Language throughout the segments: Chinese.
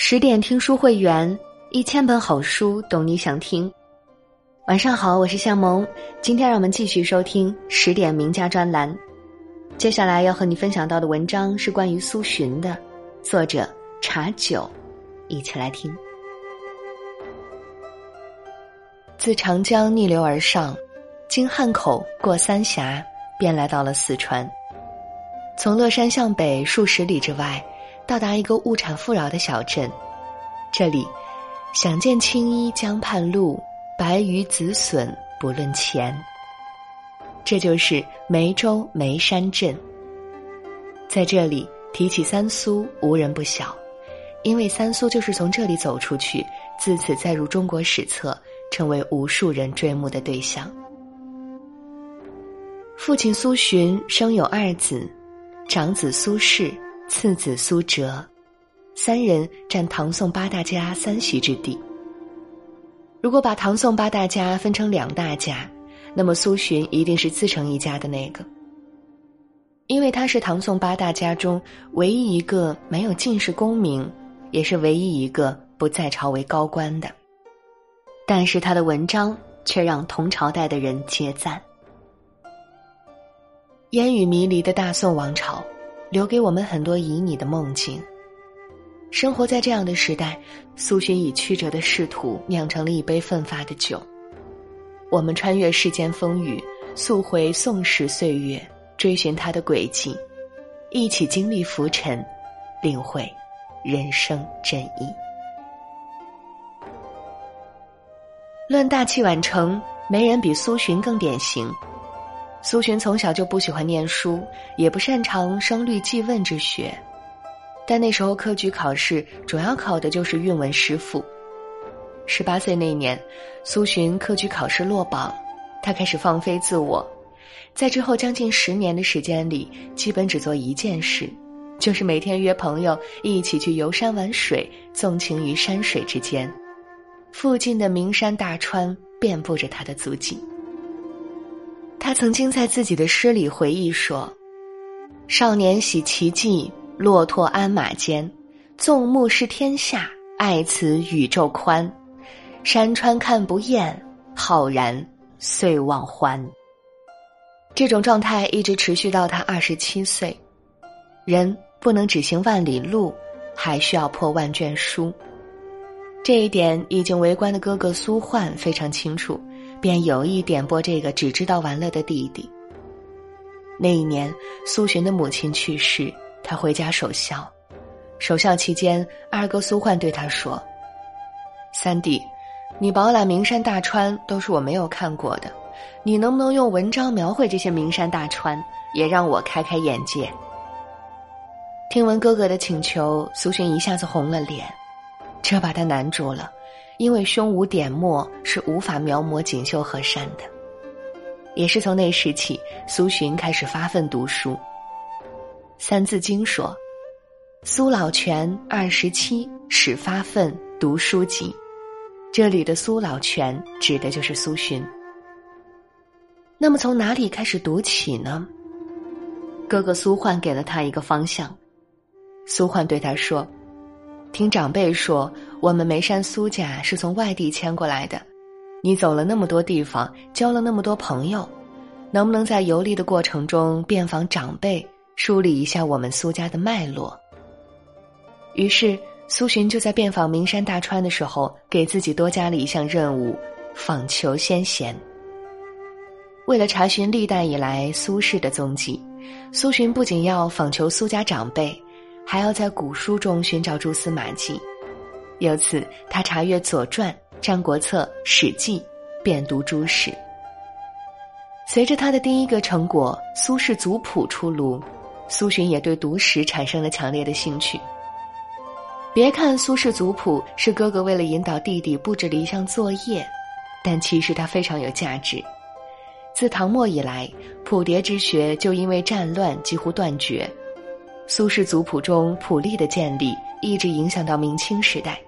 十点听书会员，一千本好书，懂你想听。晚上好，我是向萌，今天让我们继续收听十点名家专栏。接下来要和你分享到的文章是关于苏洵的，作者茶酒，一起来听。自长江逆流而上，经汉口过三峡，便来到了四川。从乐山向北数十里之外。到达一个物产富饶的小镇，这里，想见青衣江畔路，白鱼紫笋不论钱。这就是梅州梅山镇。在这里提起三苏，无人不晓，因为三苏就是从这里走出去，自此载入中国史册，成为无数人追慕的对象。父亲苏洵生有二子，长子苏轼。次子苏辙，三人占唐宋八大家三席之地。如果把唐宋八大家分成两大家，那么苏洵一定是自成一家的那个，因为他是唐宋八大家中唯一一个没有进士功名，也是唯一一个不在朝为高官的。但是他的文章却让同朝代的人皆赞。烟雨迷离的大宋王朝。留给我们很多旖旎的梦境。生活在这样的时代，苏洵以曲折的仕途酿成了一杯奋发的酒。我们穿越世间风雨，溯回宋时岁月，追寻他的轨迹，一起经历浮沉，领会人生真意。论大器晚成，没人比苏洵更典型。苏洵从小就不喜欢念书，也不擅长声律记问之学，但那时候科举考试主要考的就是韵文诗赋。十八岁那年，苏洵科举考试落榜，他开始放飞自我，在之后将近十年的时间里，基本只做一件事，就是每天约朋友一起去游山玩水，纵情于山水之间。附近的名山大川遍布着他的足迹。他曾经在自己的诗里回忆说：“少年喜奇迹，骆驼鞍马间，纵目视天下，爱此宇宙宽。山川看不厌，浩然遂忘欢。”这种状态一直持续到他二十七岁。人不能只行万里路，还需要破万卷书。这一点，已经为官的哥哥苏焕非常清楚。便有意点拨这个只知道玩乐的弟弟。那一年，苏洵的母亲去世，他回家守孝。守孝期间，二哥苏焕对他说：“三弟，你饱览名山大川，都是我没有看过的。你能不能用文章描绘这些名山大川，也让我开开眼界？”听闻哥哥的请求，苏洵一下子红了脸，这把他难住了。因为胸无点墨是无法描摹锦绣河山的，也是从那时起，苏洵开始发奋读书。《三字经》说：“苏老泉二十七，始发奋读书籍。”这里的苏老泉指的就是苏洵。那么从哪里开始读起呢？哥哥苏焕给了他一个方向。苏焕对他说。听长辈说，我们眉山苏家是从外地迁过来的。你走了那么多地方，交了那么多朋友，能不能在游历的过程中遍访长辈，梳理一下我们苏家的脉络？于是，苏洵就在遍访名山大川的时候，给自己多加了一项任务：访求先贤。为了查询历代以来苏轼的踪迹，苏洵不仅要访求苏家长辈。还要在古书中寻找蛛丝马迹，由此他查阅《左传》《战国策》《史记》，遍读诸史。随着他的第一个成果《苏轼族谱》出炉，苏洵也对读史产生了强烈的兴趣。别看《苏轼族谱》是哥哥为了引导弟弟布置的一项作业，但其实它非常有价值。自唐末以来，谱牒之学就因为战乱几乎断绝。苏轼族谱中谱例的建立，一直影响到明清时代。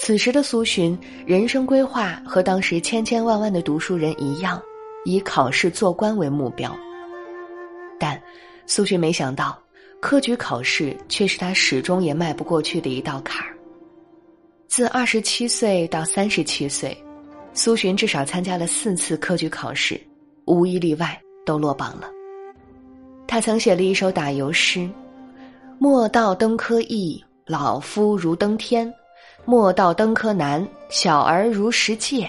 此时的苏洵，人生规划和当时千千万万的读书人一样，以考试做官为目标。但苏洵没想到，科举考试却是他始终也迈不过去的一道坎儿。自二十七岁到三十七岁，苏洵至少参加了四次科举考试，无一例外都落榜了。他曾写了一首打油诗：“莫道登科易，老夫如登天；莫道登科难，小儿如识界。”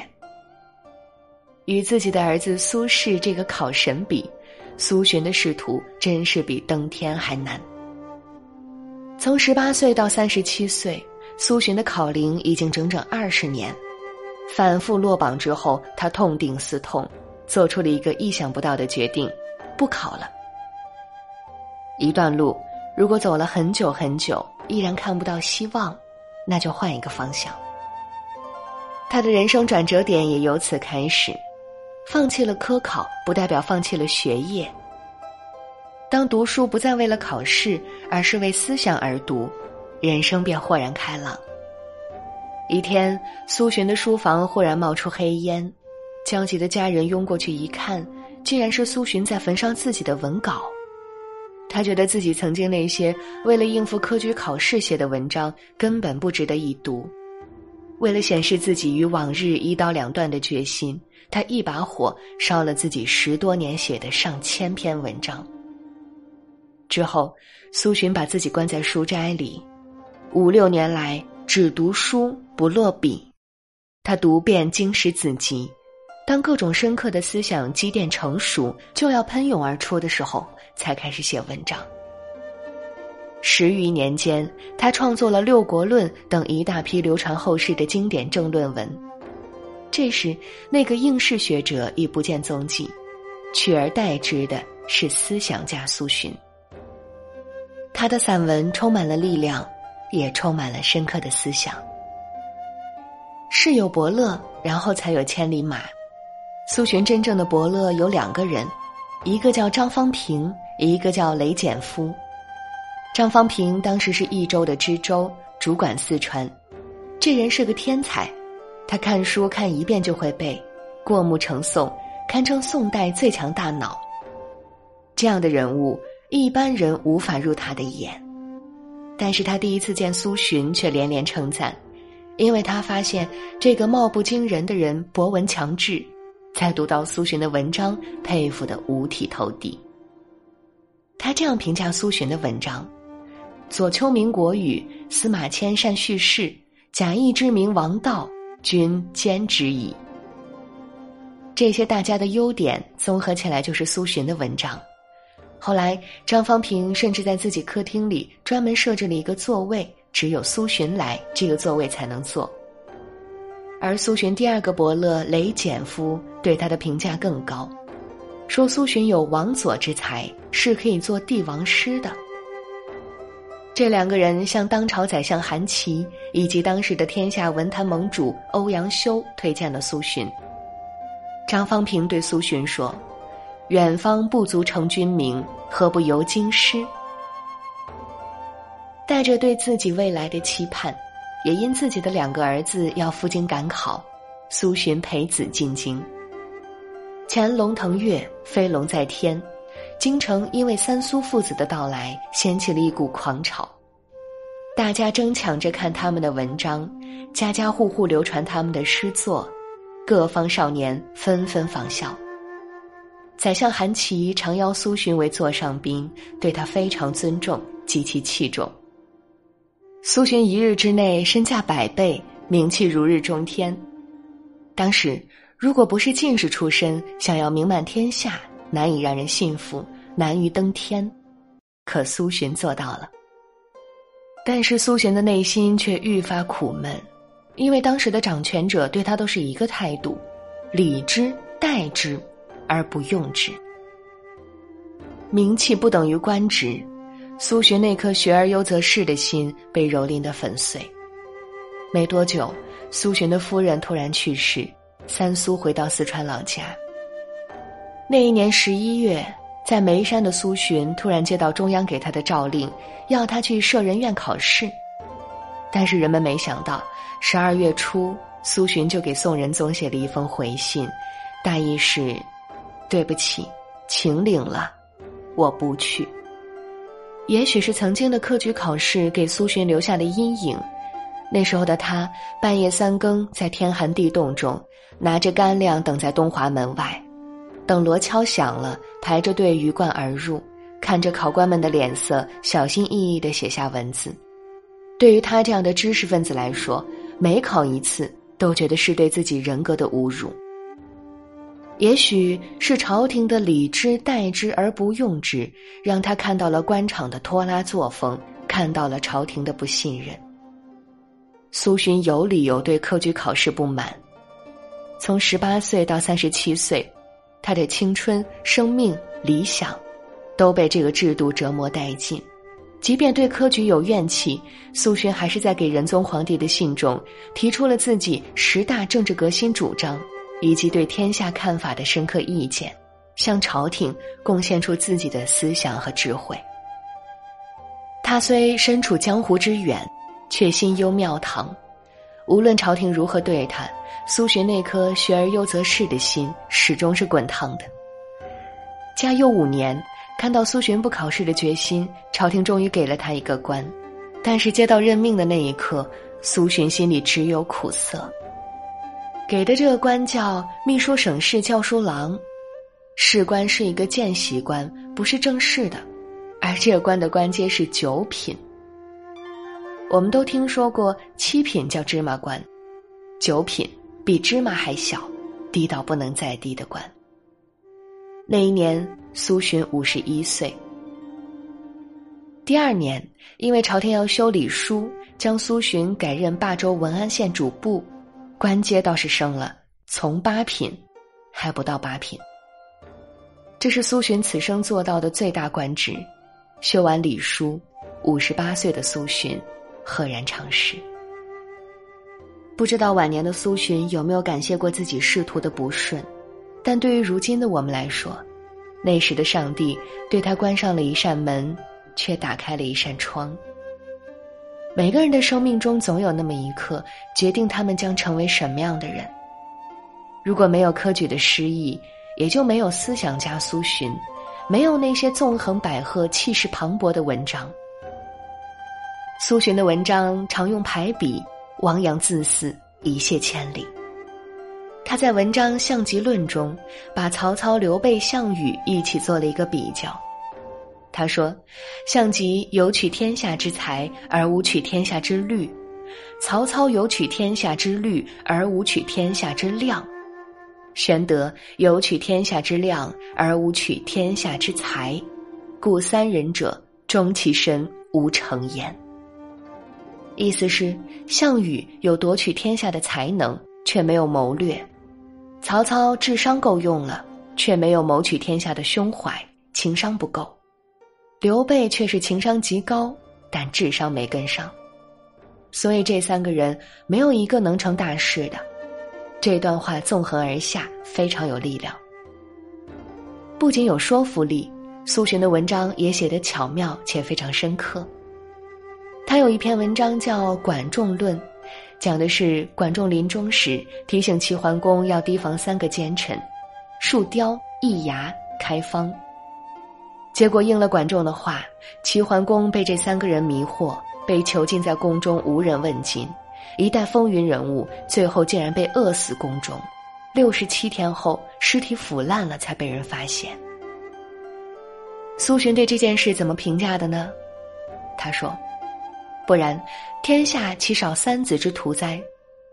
与自己的儿子苏轼这个考神比，苏洵的仕途真是比登天还难。从十八岁到三十七岁，苏洵的考龄已经整整二十年。反复落榜之后，他痛定思痛，做出了一个意想不到的决定：不考了。一段路如果走了很久很久，依然看不到希望，那就换一个方向。他的人生转折点也由此开始。放弃了科考，不代表放弃了学业。当读书不再为了考试，而是为思想而读，人生便豁然开朗。一天，苏洵的书房忽然冒出黑烟，焦急的家人拥过去一看，竟然是苏洵在焚烧自己的文稿。他觉得自己曾经那些为了应付科举考试写的文章根本不值得一读。为了显示自己与往日一刀两断的决心，他一把火烧了自己十多年写的上千篇文章。之后，苏洵把自己关在书斋里，五六年来只读书不落笔。他读遍经史子集，当各种深刻的思想积淀成熟，就要喷涌而出的时候，才开始写文章。十余年间，他创作了《六国论》等一大批流传后世的经典政论文。这时，那个应试学者已不见踪迹，取而代之的是思想家苏洵。他的散文充满了力量，也充满了深刻的思想。世有伯乐，然后才有千里马。苏洵真正的伯乐有两个人，一个叫张方平，一个叫雷简夫。张方平当时是益州的知州，主管四川。这人是个天才，他看书看一遍就会背，过目成诵，堪称宋代最强大脑。这样的人物，一般人无法入他的眼。但是他第一次见苏洵，却连连称赞，因为他发现这个貌不惊人的人博闻强志，在读到苏洵的文章，佩服得五体投地。他这样评价苏洵的文章。左丘明国语，司马迁善叙事，贾谊之名王道，君兼之矣。这些大家的优点综合起来，就是苏洵的文章。后来，张方平甚至在自己客厅里专门设置了一个座位，只有苏洵来，这个座位才能坐。而苏洵第二个伯乐雷简夫对他的评价更高，说苏洵有王佐之才，是可以做帝王师的。这两个人向当朝宰相韩琦以及当时的天下文坛盟主欧阳修推荐了苏洵。张方平对苏洵说：“远方不足成君名，何不游京师？”带着对自己未来的期盼，也因自己的两个儿子要赴京赶考，苏洵陪子进京。前龙腾跃，飞龙在天。京城因为三苏父子的到来，掀起了一股狂潮，大家争抢着看他们的文章，家家户户流传他们的诗作，各方少年纷纷仿效。宰相韩琦常邀苏洵为座上宾，对他非常尊重，极其器重。苏洵一日之内身价百倍，名气如日中天。当时如果不是进士出身，想要名满天下。难以让人信服，难于登天，可苏洵做到了。但是苏洵的内心却愈发苦闷，因为当时的掌权者对他都是一个态度：礼之待之，而不用之。名气不等于官职，苏洵那颗学而优则仕的心被蹂躏的粉碎。没多久，苏洵的夫人突然去世，三苏回到四川老家。那一年十一月，在眉山的苏洵突然接到中央给他的诏令，要他去舍人院考试。但是人们没想到，十二月初，苏洵就给宋仁宗写了一封回信，大意是：“对不起，请领了，我不去。”也许是曾经的科举考试给苏洵留下的阴影。那时候的他，半夜三更在天寒地冻中，拿着干粮等在东华门外，等锣敲响了，排着队鱼贯而入，看着考官们的脸色，小心翼翼地写下文字。对于他这样的知识分子来说，每考一次都觉得是对自己人格的侮辱。也许是朝廷的礼之待之而不用之，让他看到了官场的拖拉作风，看到了朝廷的不信任。苏洵有理由对科举考试不满。从十八岁到三十七岁，他的青春、生命、理想，都被这个制度折磨殆尽。即便对科举有怨气，苏洵还是在给仁宗皇帝的信中提出了自己十大政治革新主张。以及对天下看法的深刻意见，向朝廷贡献出自己的思想和智慧。他虽身处江湖之远，却心忧庙堂。无论朝廷如何对他，苏洵那颗学而优则仕的心始终是滚烫的。嘉佑五年，看到苏洵不考试的决心，朝廷终于给了他一个官。但是接到任命的那一刻，苏洵心里只有苦涩。给的这个官叫秘书省事校书郎，士官是一个见习官，不是正式的，而这个官的官阶是九品。我们都听说过七品叫芝麻官，九品比芝麻还小，低到不能再低的官。那一年苏洵五十一岁。第二年，因为朝廷要修礼书，将苏洵改任霸州文安县主簿。官阶倒是升了，从八品，还不到八品。这是苏洵此生做到的最大官职。修完礼书，五十八岁的苏洵赫然长逝。不知道晚年的苏洵有没有感谢过自己仕途的不顺，但对于如今的我们来说，那时的上帝对他关上了一扇门，却打开了一扇窗。每个人的生命中总有那么一刻，决定他们将成为什么样的人。如果没有科举的失意，也就没有思想家苏洵，没有那些纵横捭阖、气势磅礴的文章。苏洵的文章常用排比，汪洋恣肆，一泻千里。他在文章《项籍论》中，把曹操、刘备、项羽一起做了一个比较。他说：“项籍有取天下之才，而无取天下之虑；曹操有取天下之虑，而无取天下之量；玄德有取天下之量，而无取天下之才。故三人者，终其身无成焉。”意思是，项羽有夺取天下的才能，却没有谋略；曹操智商够用了，却没有谋取天下的胸怀，情商不够。刘备却是情商极高，但智商没跟上，所以这三个人没有一个能成大事的。这段话纵横而下，非常有力量。不仅有说服力，苏洵的文章也写得巧妙且非常深刻。他有一篇文章叫《管仲论》，讲的是管仲临终时提醒齐桓公要提防三个奸臣：树雕、易牙、开方。结果应了管仲的话，齐桓公被这三个人迷惑，被囚禁在宫中，无人问津。一代风云人物，最后竟然被饿死宫中。六十七天后，尸体腐烂了，才被人发现。苏洵对这件事怎么评价的呢？他说：“不然，天下岂少三子之徒哉？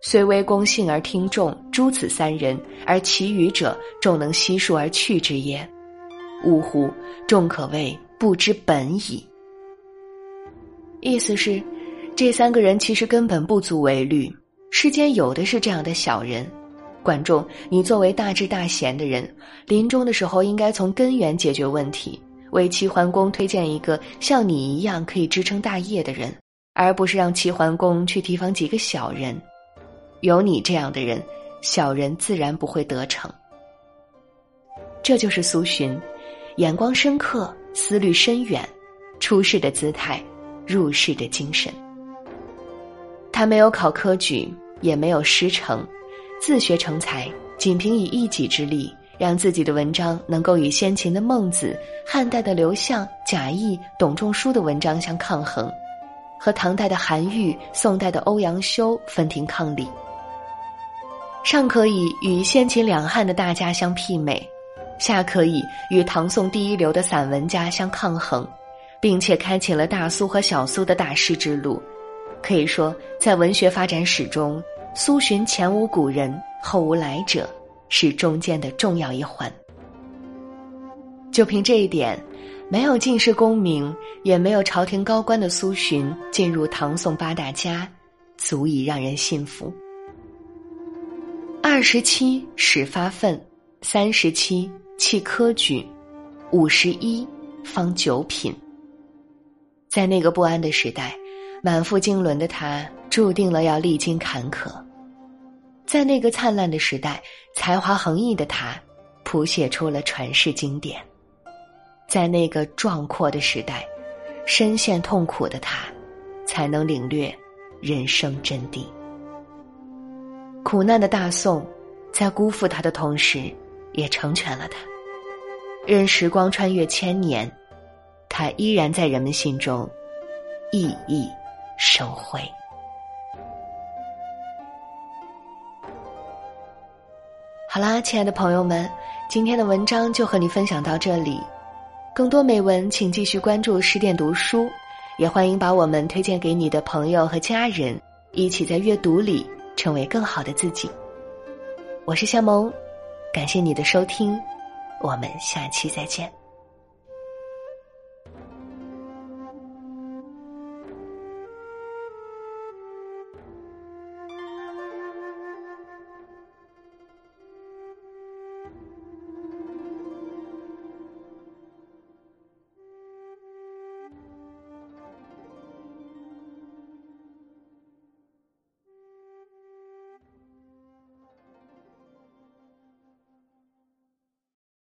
虽微公信而听众，诸此三人，而其余者，众能悉数而去之也？”呜呼！众可谓不知本矣。意思是，这三个人其实根本不足为虑。世间有的是这样的小人。管仲，你作为大智大贤的人，临终的时候应该从根源解决问题，为齐桓公推荐一个像你一样可以支撑大业的人，而不是让齐桓公去提防几个小人。有你这样的人，小人自然不会得逞。这就是苏洵。眼光深刻，思虑深远，出世的姿态，入世的精神。他没有考科举，也没有师承，自学成才，仅凭以一己之力，让自己的文章能够与先秦的孟子、汉代的刘向、贾谊、董仲舒的文章相抗衡，和唐代的韩愈、宋代的欧阳修分庭抗礼。上可以与先秦两汉的大家相媲美，下可以与唐宋第一流的散文家相抗衡，并且开启了大苏和小苏的大师之路。可以说，在文学发展史中，苏洵前无古人，后无来者，是中间的重要一环。就凭这一点，没有进士功名，也没有朝廷高官的苏洵进入唐宋八大家，足以让人信服。二十七始发愤，三十七弃科举，五十一方九品。在那个不安的时代，满腹经纶的他注定了要历经坎坷；在那个灿烂的时代，才华横溢的他谱写出了传世经典；在那个壮阔的时代，深陷痛苦的他才能领略人生真谛。苦难的大宋，在辜负他的同时，也成全了他。任时光穿越千年，他依然在人们心中熠熠生辉。好啦，亲爱的朋友们，今天的文章就和你分享到这里。更多美文，请继续关注十点读书，也欢迎把我们推荐给你的朋友和家人，一起在阅读里。成为更好的自己。我是夏萌，感谢你的收听，我们下期再见。